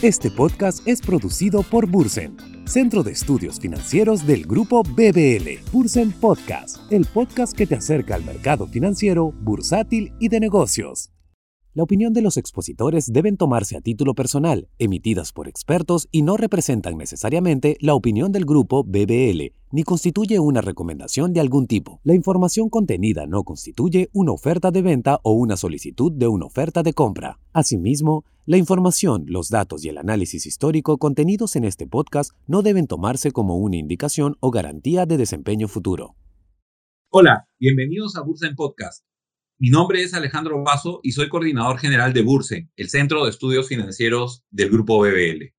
Este podcast es producido por Bursen, Centro de Estudios Financieros del Grupo BBL. Bursen Podcast, el podcast que te acerca al mercado financiero, bursátil y de negocios. La opinión de los expositores deben tomarse a título personal, emitidas por expertos y no representan necesariamente la opinión del grupo BBL, ni constituye una recomendación de algún tipo. La información contenida no constituye una oferta de venta o una solicitud de una oferta de compra. Asimismo, la información, los datos y el análisis histórico contenidos en este podcast no deben tomarse como una indicación o garantía de desempeño futuro. Hola, bienvenidos a Bursa Podcast mi nombre es Alejandro Vaso y soy coordinador general de Burse, el Centro de Estudios Financieros del Grupo BBL.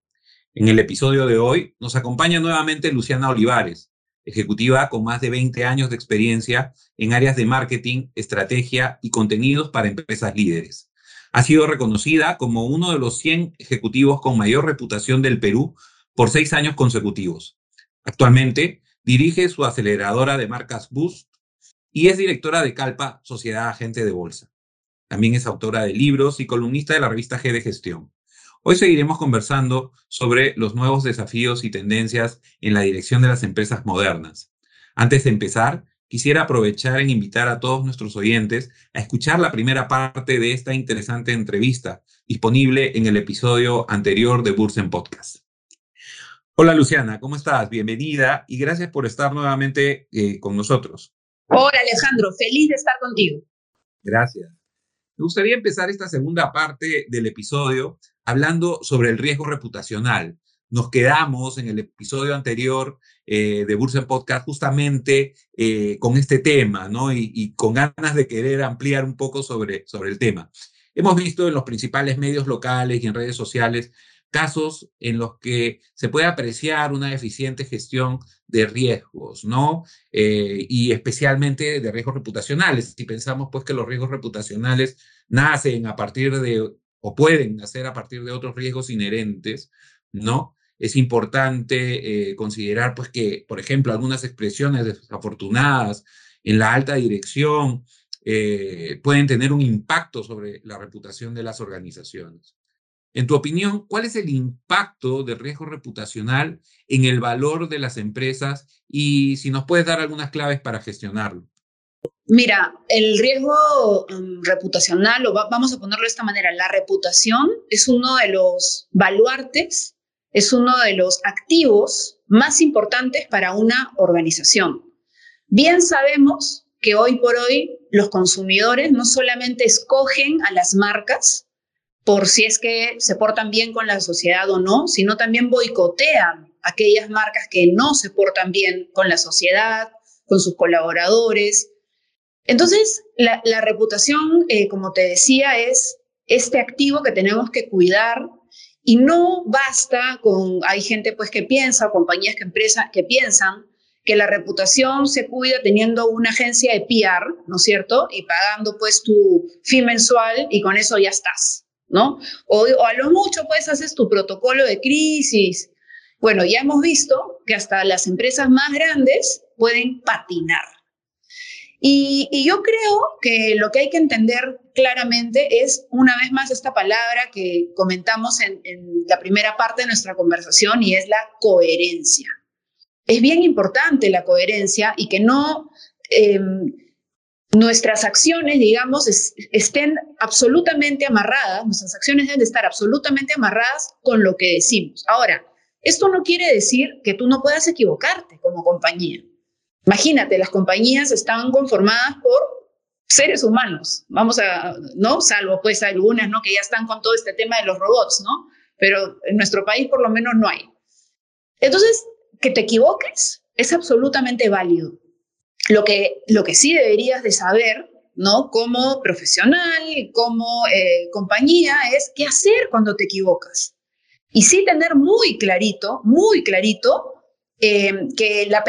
En el episodio de hoy nos acompaña nuevamente Luciana Olivares, ejecutiva con más de 20 años de experiencia en áreas de marketing, estrategia y contenidos para empresas líderes. Ha sido reconocida como uno de los 100 ejecutivos con mayor reputación del Perú por seis años consecutivos. Actualmente dirige su aceleradora de marcas Boost y es directora de Calpa, Sociedad Agente de Bolsa. También es autora de libros y columnista de la revista G de Gestión. Hoy seguiremos conversando sobre los nuevos desafíos y tendencias en la dirección de las empresas modernas. Antes de empezar, quisiera aprovechar en invitar a todos nuestros oyentes a escuchar la primera parte de esta interesante entrevista, disponible en el episodio anterior de Bursen Podcast. Hola Luciana, ¿cómo estás? Bienvenida y gracias por estar nuevamente eh, con nosotros. Hola Alejandro, feliz de estar contigo. Gracias. Me gustaría empezar esta segunda parte del episodio hablando sobre el riesgo reputacional. Nos quedamos en el episodio anterior eh, de Bursa Podcast justamente eh, con este tema, ¿no? Y, con ganas de querer ampliar un poco sobre, sobre el tema. Hemos visto en los principales medios locales y en redes sociales casos en los que se puede apreciar una eficiente gestión de riesgos, ¿no? Eh, y especialmente de riesgos reputacionales. Si pensamos pues que los riesgos reputacionales nacen a partir de, o pueden nacer a partir de otros riesgos inherentes, ¿no? Es importante eh, considerar pues que, por ejemplo, algunas expresiones desafortunadas en la alta dirección eh, pueden tener un impacto sobre la reputación de las organizaciones. En tu opinión, ¿cuál es el impacto del riesgo reputacional en el valor de las empresas y si nos puedes dar algunas claves para gestionarlo? Mira, el riesgo um, reputacional, o vamos a ponerlo de esta manera, la reputación es uno de los baluartes, es uno de los activos más importantes para una organización. Bien sabemos que hoy por hoy los consumidores no solamente escogen a las marcas, por si es que se portan bien con la sociedad o no, sino también boicotean aquellas marcas que no se portan bien con la sociedad, con sus colaboradores. Entonces, la, reputación, eh, como te decía, es este activo que tenemos que cuidar y no basta con, hay gente pues que piensa, compañías que, empresa, que piensan que la reputación se cuida teniendo una agencia de PR, ¿no es cierto? Y pagando pues tu fin mensual y con eso ya estás. ¿No? O, a lo mucho, pues, haces tu protocolo de crisis. Bueno, ya hemos visto que hasta las empresas más grandes pueden patinar. Y, yo creo que lo que hay que entender claramente es, una vez más, esta palabra que comentamos en, la primera parte de nuestra conversación y es la coherencia. Es bien importante la coherencia y que no... Em, nuestras acciones, digamos, estén absolutamente amarradas, nuestras acciones deben estar absolutamente amarradas con lo que decimos. Ahora, esto no quiere decir que tú no puedas equivocarte como compañía. Imagínate, las compañías están conformadas por seres humanos, vamos a, ¿no? Salvo pues algunas, ¿no? Que ya están con todo este tema de los robots, ¿no? Pero en nuestro país por lo menos no hay. Entonces, que te equivoques es absolutamente válido. Lo que, lo que sí deberías de saber, ¿no? Como profesional, como eh, compañía, es qué hacer cuando te equivocas. Y sí tener muy clarito, muy clarito, eh, que la,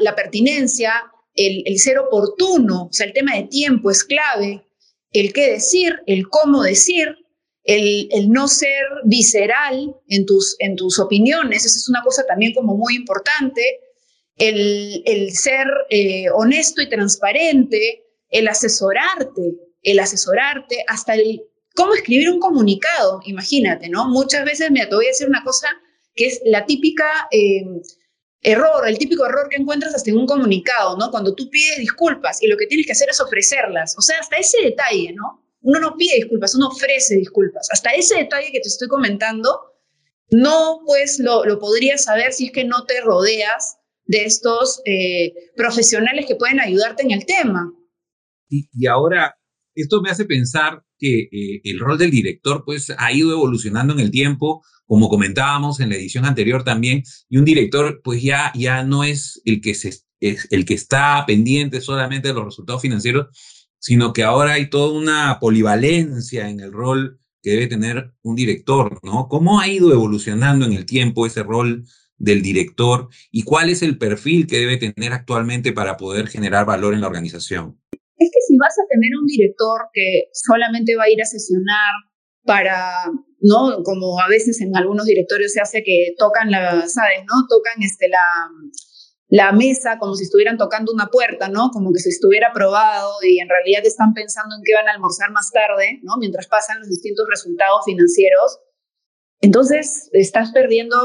la, pertinencia, el, el, ser oportuno, o sea, el tema de tiempo es clave, el qué decir, el cómo decir, el, el, no ser visceral en tus, en tus opiniones, esa es una cosa también como muy importante, el, ser eh, honesto y transparente, el asesorarte, el asesorarte, hasta el cómo escribir un comunicado, imagínate, ¿no? Muchas veces, me te voy a decir una cosa que es la típica eh, error, el típico error que encuentras hasta en un comunicado, ¿no? Cuando tú pides disculpas y lo que tienes que hacer es ofrecerlas. O sea, hasta ese detalle, ¿no? Uno no pide disculpas, uno ofrece disculpas. Hasta ese detalle que te estoy comentando, no pues lo, lo podrías saber si es que no te rodeas de estos eh, profesionales que pueden ayudarte en el tema. Y, y ahora, esto me hace pensar que eh, el rol del director pues ha ido evolucionando en el tiempo, como comentábamos en la edición anterior también, y un director pues ya, ya no es el que, se, es el que está pendiente solamente de los resultados financieros, sino que ahora hay toda una polivalencia en el rol que debe tener un director, ¿no? ¿Cómo ha ido evolucionando en el tiempo ese rol del director y cuál es el perfil que debe tener actualmente para poder generar valor en la organización? Es que si vas a tener un director que solamente va a ir a sesionar para, ¿no? Como a veces en algunos directorios se hace que tocan la, ¿sabes? ¿No? Tocan este, la, la mesa como si estuvieran tocando una puerta, ¿no? Como que se estuviera aprobado y en realidad están pensando en qué van a almorzar más tarde, ¿no? Mientras pasan los distintos resultados financieros. Entonces, estás perdiendo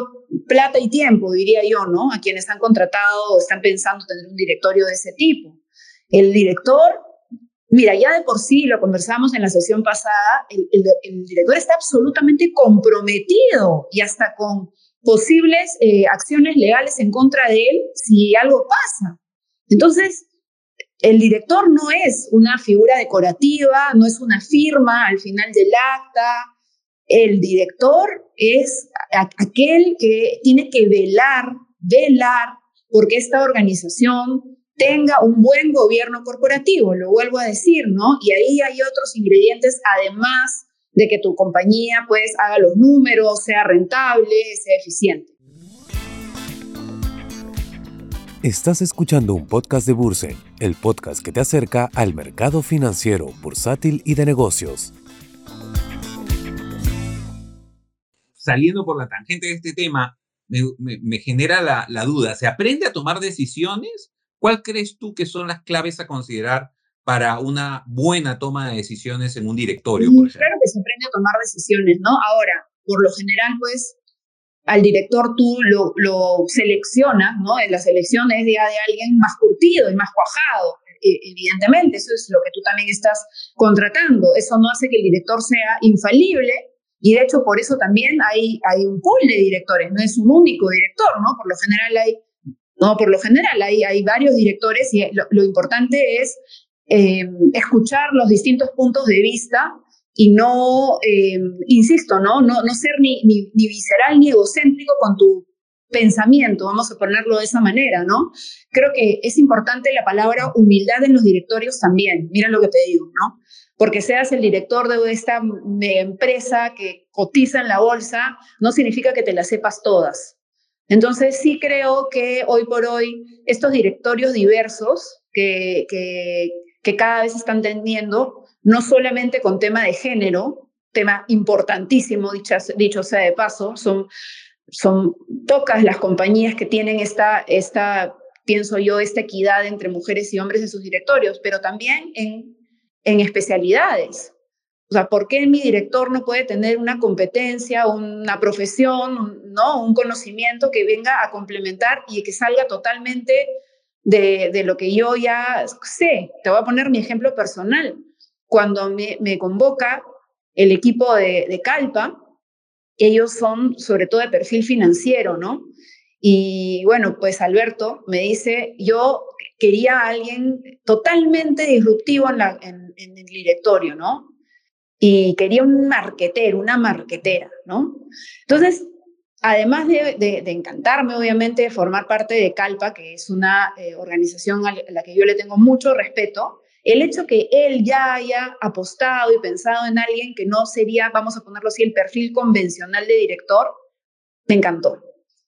plata y tiempo, diría yo, ¿no? A quienes han contratado o están pensando tener un directorio de ese tipo. El director, mira, ya de por sí, lo conversamos en la sesión pasada, el, director está absolutamente comprometido y hasta con posibles eh, acciones legales en contra de él si algo pasa. Entonces, el director no es una figura decorativa, no es una firma al final del acta. El director es aquel que tiene que velar, velar porque esta organización tenga un buen gobierno corporativo, lo vuelvo a decir, ¿no? Y ahí hay otros ingredientes además de que tu compañía pues haga los números, sea rentable, sea eficiente. Estás escuchando un podcast de Bursen, el podcast que te acerca al mercado financiero, bursátil y de negocios. Saliendo por la tangente de este tema, me, genera la, la duda, ¿se aprende a tomar decisiones? ¿Cuál crees tú que son las claves a considerar para una buena toma de decisiones en un directorio, por ejemplo? Claro que se aprende a tomar decisiones, ¿no? Ahora, por lo general, pues, al director tú lo, lo seleccionas, ¿no? En la selección es de, de alguien más curtido y más cuajado, e, evidentemente, eso es lo que tú también estás contratando. Eso no hace que el director sea infalible, y de hecho, por eso también hay, hay un pool de directores, no es un único director, ¿no? Por lo general hay, no, por lo general hay, hay varios directores y lo, lo importante es eh, escuchar los distintos puntos de vista y no, eh, insisto, ¿no? No, no ser ni, ni, visceral ni egocéntrico con tu pensamiento, vamos a ponerlo de esa manera, ¿no? Creo que es importante la palabra humildad en los directorios también, mira lo que te digo, ¿no? Porque seas el director de esta empresa que cotiza en la bolsa, no significa que te las sepas todas. Entonces sí creo que hoy por hoy estos directorios diversos que, que, cada vez están teniendo, no solamente con tema de género, tema importantísimo, dicho sea de paso, son, son pocas las compañías que tienen esta, esta, pienso yo, esta equidad entre mujeres y hombres en sus directorios, pero también en, en especialidades. O sea, ¿por qué mi director no puede tener una competencia, una profesión, ¿no? un conocimiento que venga a complementar y que salga totalmente de, lo que yo ya sé. Te voy a poner mi ejemplo personal. Cuando me, convoca el equipo de, Calpa, ellos son sobre todo de perfil financiero, ¿no? Y bueno, pues Alberto me dice, yo quería a alguien totalmente disruptivo en, el directorio, ¿no? Y quería un marquetero, una marquetera, ¿no? Entonces, además de, encantarme, obviamente, de formar parte de Calpa, que es una eh, organización a la que yo le tengo mucho respeto, el hecho que él ya haya apostado y pensado en alguien que no sería, vamos a ponerlo así, el perfil convencional de director, me encantó.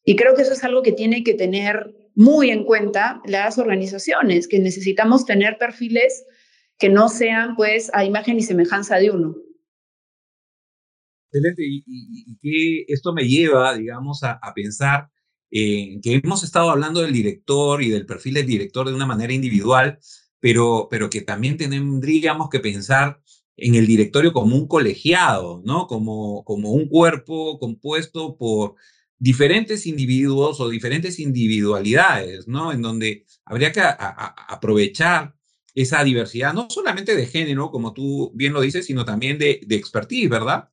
Y creo que eso es algo que tiene que tener muy en cuenta las organizaciones, que necesitamos tener perfiles que no sean pues a imagen y semejanza de uno. Excelente, y, que esto me lleva, digamos, a, pensar que hemos estado hablando del director y del perfil del director de una manera individual, pero, pero que también tendríamos que pensar en el directorio como un colegiado, ¿no? Como, como un cuerpo compuesto por diferentes individuos o diferentes individualidades, ¿no? En donde habría que aprovechar esa diversidad, no solamente de género, como tú bien lo dices, sino también de, de expertise, ¿verdad?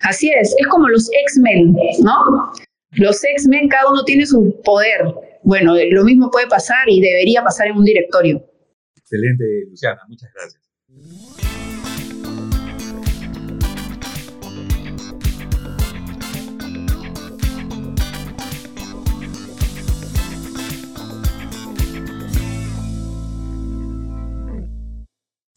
Así es, es como los X-Men, ¿no? Los X-Men, cada uno tiene su poder. Bueno, lo mismo puede pasar y debería pasar en un directorio. Excelente, Luciana, muchas gracias.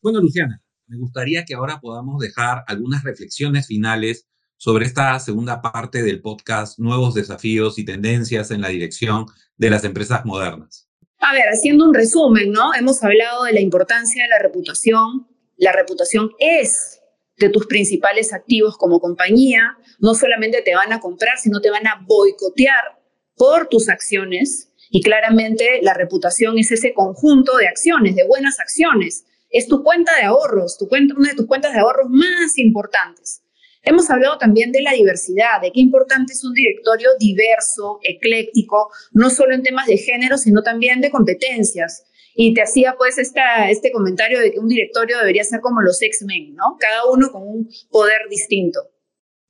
Bueno, Luciana, me gustaría que ahora podamos dejar algunas reflexiones finales sobre esta segunda parte del podcast Nuevos desafíos y tendencias en la dirección de las empresas modernas. A ver, haciendo un resumen, ¿no? Hemos hablado de la importancia de la reputación. La reputación es de tus principales activos como compañía. No solamente te van a comprar, sino te van a boicotear por tus acciones. Y claramente la reputación es ese conjunto de acciones, de buenas acciones es tu cuenta de ahorros, tu cuenta, una de tus cuentas de ahorros más importantes. Hemos hablado también de la diversidad, de qué importante es un directorio diverso, ecléctico, no solo en temas de género, sino también de competencias. Y te hacía pues esta, este comentario de que un directorio debería ser como los X-Men, ¿no? Cada uno con un poder distinto.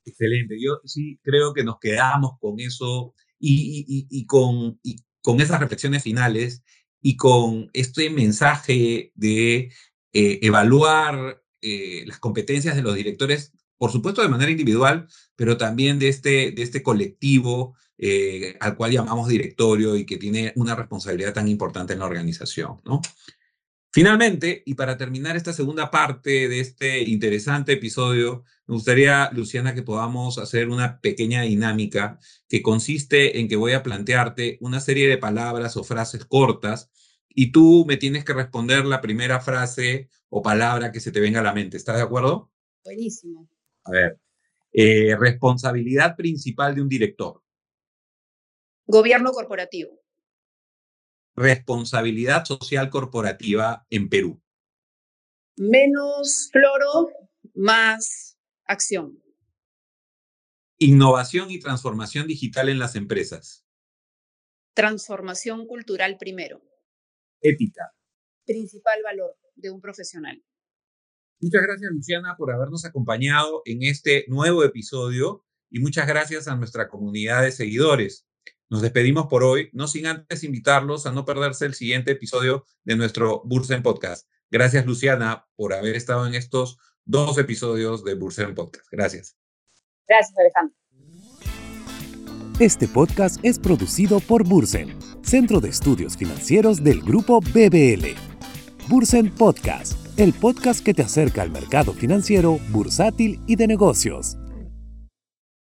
Excelente. Yo sí creo que nos quedamos con eso y, y, con, y con esas reflexiones finales y con este mensaje de eh, evaluar eh, las competencias de los directores, por supuesto de manera individual, pero también de este, de este colectivo eh, al cual llamamos directorio y que tiene una responsabilidad tan importante en la organización. ¿no? Finalmente, y para terminar esta segunda parte de este interesante episodio, me gustaría, Luciana, que podamos hacer una pequeña dinámica que consiste en que voy a plantearte una serie de palabras o frases cortas y tú me tienes que responder la primera frase o palabra que se te venga a la mente. ¿Estás de acuerdo? Buenísimo. A ver, eh, responsabilidad principal de un director. Gobierno corporativo. Responsabilidad social corporativa en Perú. Menos floro, más acción. Innovación y transformación digital en las empresas. Transformación cultural primero ética. Principal valor de un profesional. Muchas gracias, Luciana, por habernos acompañado en este nuevo episodio y muchas gracias a nuestra comunidad de seguidores. Nos despedimos por hoy, no sin antes invitarlos a no perderse el siguiente episodio de nuestro Bursen Podcast. Gracias, Luciana, por haber estado en estos dos episodios de Bursen Podcast. Gracias. Gracias, Alejandro. Este podcast es producido por Bursen, Centro de Estudios Financieros del Grupo BBL. Bursen Podcast, el podcast que te acerca al mercado financiero, bursátil y de negocios.